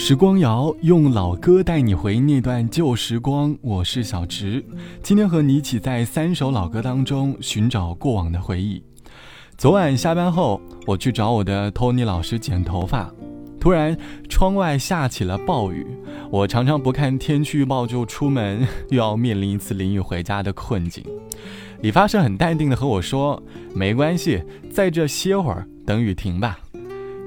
时光谣用老歌带你回忆那段旧时光，我是小植，今天和你一起在三首老歌当中寻找过往的回忆。昨晚下班后，我去找我的托尼老师剪头发，突然窗外下起了暴雨。我常常不看天气预报就出门，又要面临一次淋雨回家的困境。理发师很淡定的和我说：“没关系，在这歇会儿，等雨停吧。”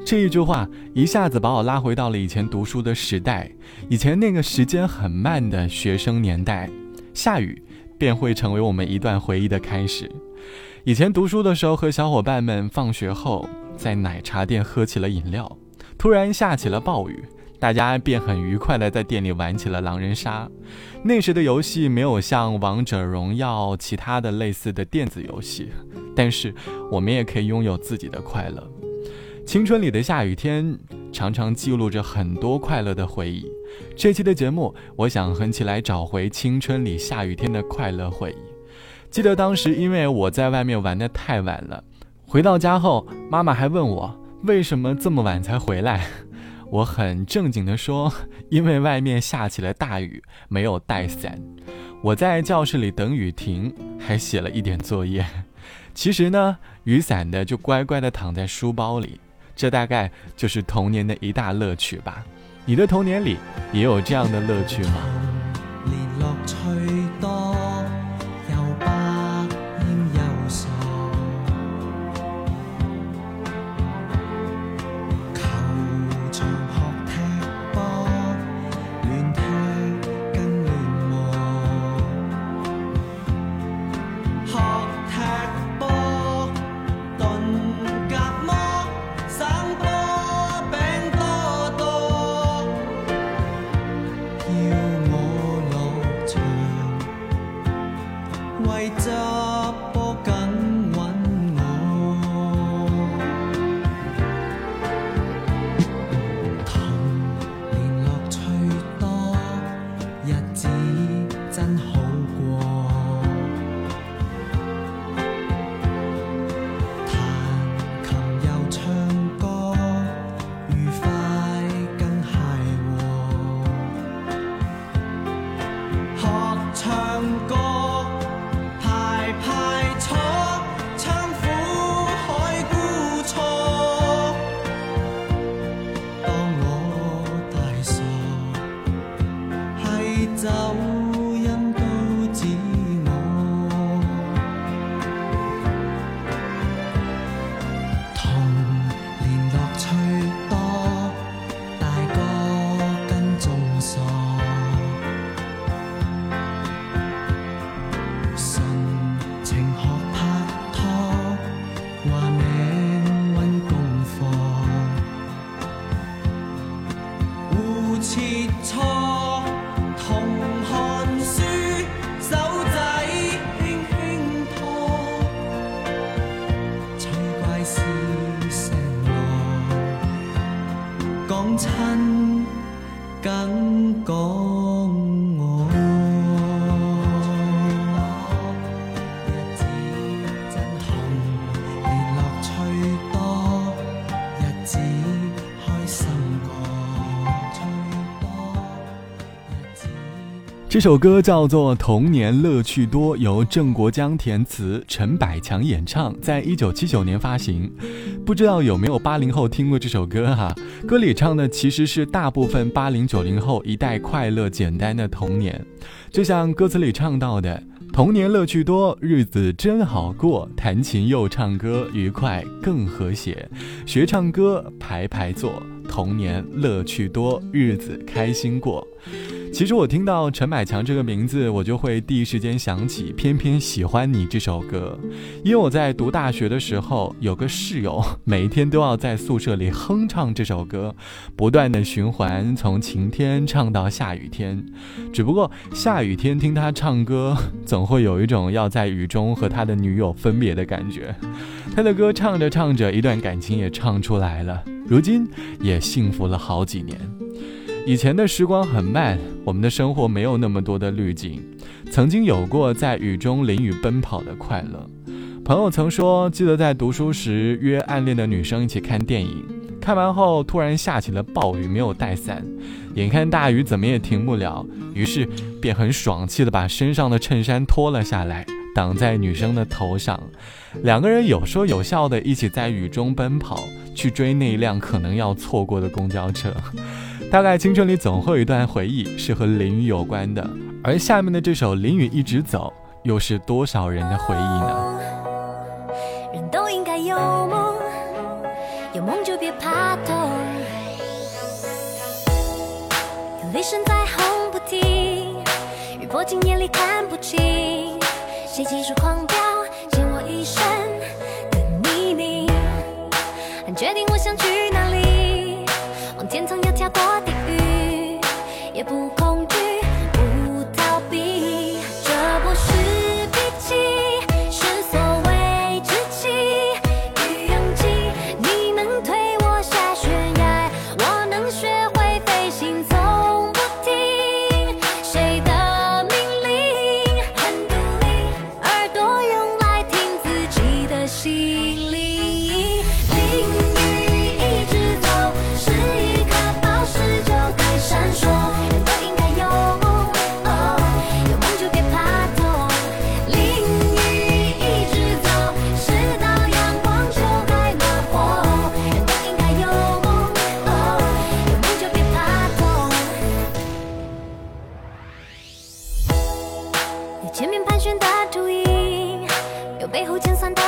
这一句话一下子把我拉回到了以前读书的时代，以前那个时间很慢的学生年代，下雨便会成为我们一段回忆的开始。以前读书的时候，和小伙伴们放学后在奶茶店喝起了饮料，突然下起了暴雨，大家便很愉快的在店里玩起了狼人杀。那时的游戏没有像王者荣耀其他的类似的电子游戏，但是我们也可以拥有自己的快乐。青春里的下雨天，常常记录着很多快乐的回忆。这期的节目，我想哼起来找回青春里下雨天的快乐回忆。记得当时，因为我在外面玩的太晚了，回到家后，妈妈还问我为什么这么晚才回来。我很正经地说，因为外面下起了大雨，没有带伞。我在教室里等雨停，还写了一点作业。其实呢，雨伞的就乖乖地躺在书包里。这大概就是童年的一大乐趣吧。你的童年里也有这样的乐趣吗？这首歌叫做《童年乐趣多》，由郑国江填词，陈百强演唱，在一九七九年发行。不知道有没有八零后听过这首歌哈？歌里唱的其实是大部分八零九零后一代快乐简单的童年，就像歌词里唱到的：“童年乐趣多，日子真好过，弹琴又唱歌，愉快更和谐，学唱歌排排坐，童年乐趣多，日子开心过。”其实我听到陈百强这个名字，我就会第一时间想起《偏偏喜欢你》这首歌，因为我在读大学的时候，有个室友每一天都要在宿舍里哼唱这首歌，不断的循环，从晴天唱到下雨天。只不过下雨天听他唱歌，总会有一种要在雨中和他的女友分别的感觉。他的歌唱着唱着，一段感情也唱出来了，如今也幸福了好几年。以前的时光很慢，我们的生活没有那么多的滤镜，曾经有过在雨中淋雨奔跑的快乐。朋友曾说，记得在读书时约暗恋的女生一起看电影，看完后突然下起了暴雨，没有带伞，眼看大雨怎么也停不了，于是便很爽气的把身上的衬衫脱了下来，挡在女生的头上。两个人有说有笑的一起在雨中奔跑，去追那一辆可能要错过的公交车。大概青春里总会有一段回忆是和淋雨有关的，而下面的这首《淋雨一直走》又是多少人的回忆呢？人都应该有梦，有梦就别怕痛。有雷声在轰不停，雨泼进眼里看不清，谁急速狂飙，溅我一身的泥泞。还决定我想去前面盘旋的秃鹰，有背后尖酸的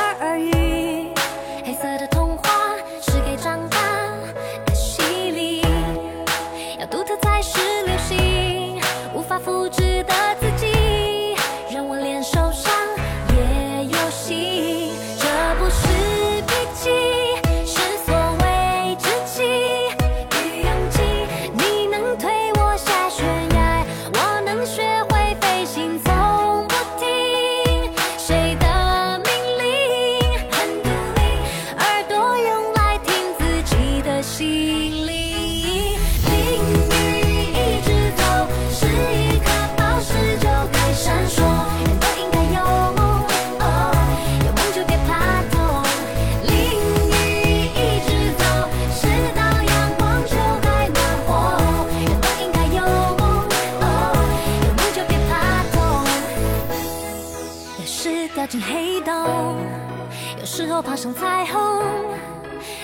彩虹，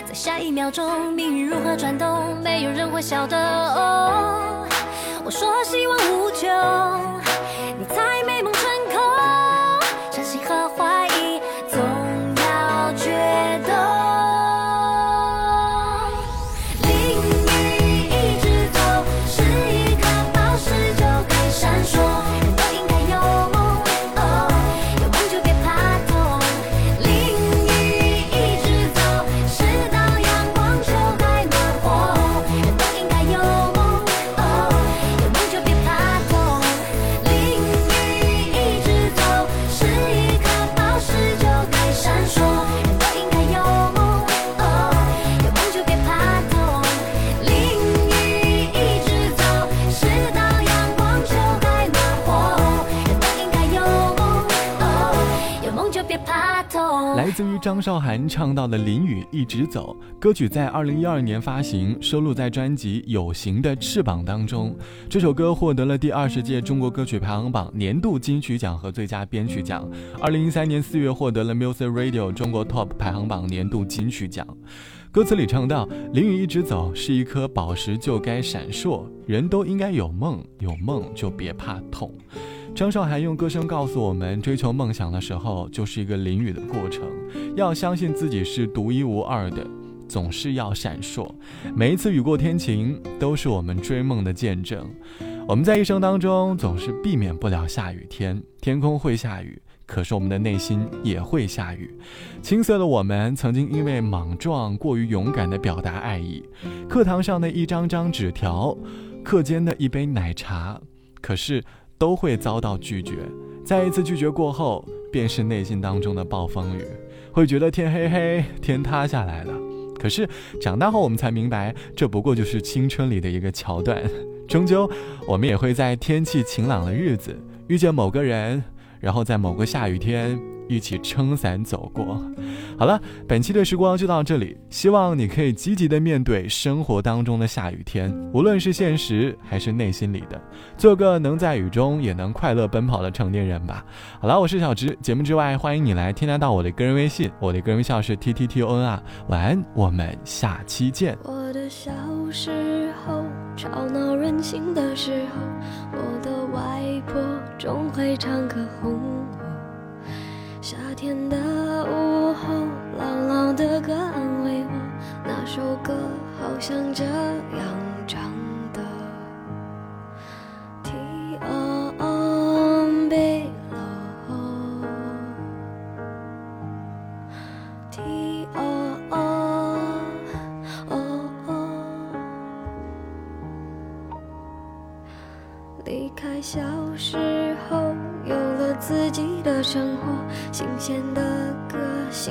在下一秒钟，命运如何转动，没有人会晓得。哦，我说希望无穷，张韶涵唱到的《淋雨一直走》歌曲，在二零一二年发行，收录在专辑《有形的翅膀》当中。这首歌获得了第二十届中国歌曲排行榜年度金曲奖和最佳编曲奖。二零一三年四月获得了 Music Radio 中国 Top 排行榜年度金曲奖。歌词里唱到：“淋雨一直走，是一颗宝石就该闪烁。人都应该有梦，有梦就别怕痛。”张韶涵用歌声告诉我们，追求梦想的时候就是一个淋雨的过程，要相信自己是独一无二的，总是要闪烁。每一次雨过天晴，都是我们追梦的见证。我们在一生当中总是避免不了下雨天，天空会下雨，可是我们的内心也会下雨。青涩的我们曾经因为莽撞、过于勇敢地表达爱意，课堂上的一张张纸条，课间的一杯奶茶，可是。都会遭到拒绝，再一次拒绝过后，便是内心当中的暴风雨，会觉得天黑黑，天塌下来了。可是长大后，我们才明白，这不过就是青春里的一个桥段。终究，我们也会在天气晴朗的日子遇见某个人，然后在某个下雨天。一起撑伞走过。好了，本期的时光就到这里。希望你可以积极的面对生活当中的下雨天，无论是现实还是内心里的，做个能在雨中也能快乐奔跑的成年人吧。好了，我是小直。节目之外，欢迎你来添加到我的个人微信，我的个人微信是 t t t o n 啊。晚安，我们下期见。我的小时候，吵闹任性的时候，我的外婆总会唱歌哄。夏天的午后，朗朗的歌安慰我，那首歌好像这样唱。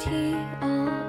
提哦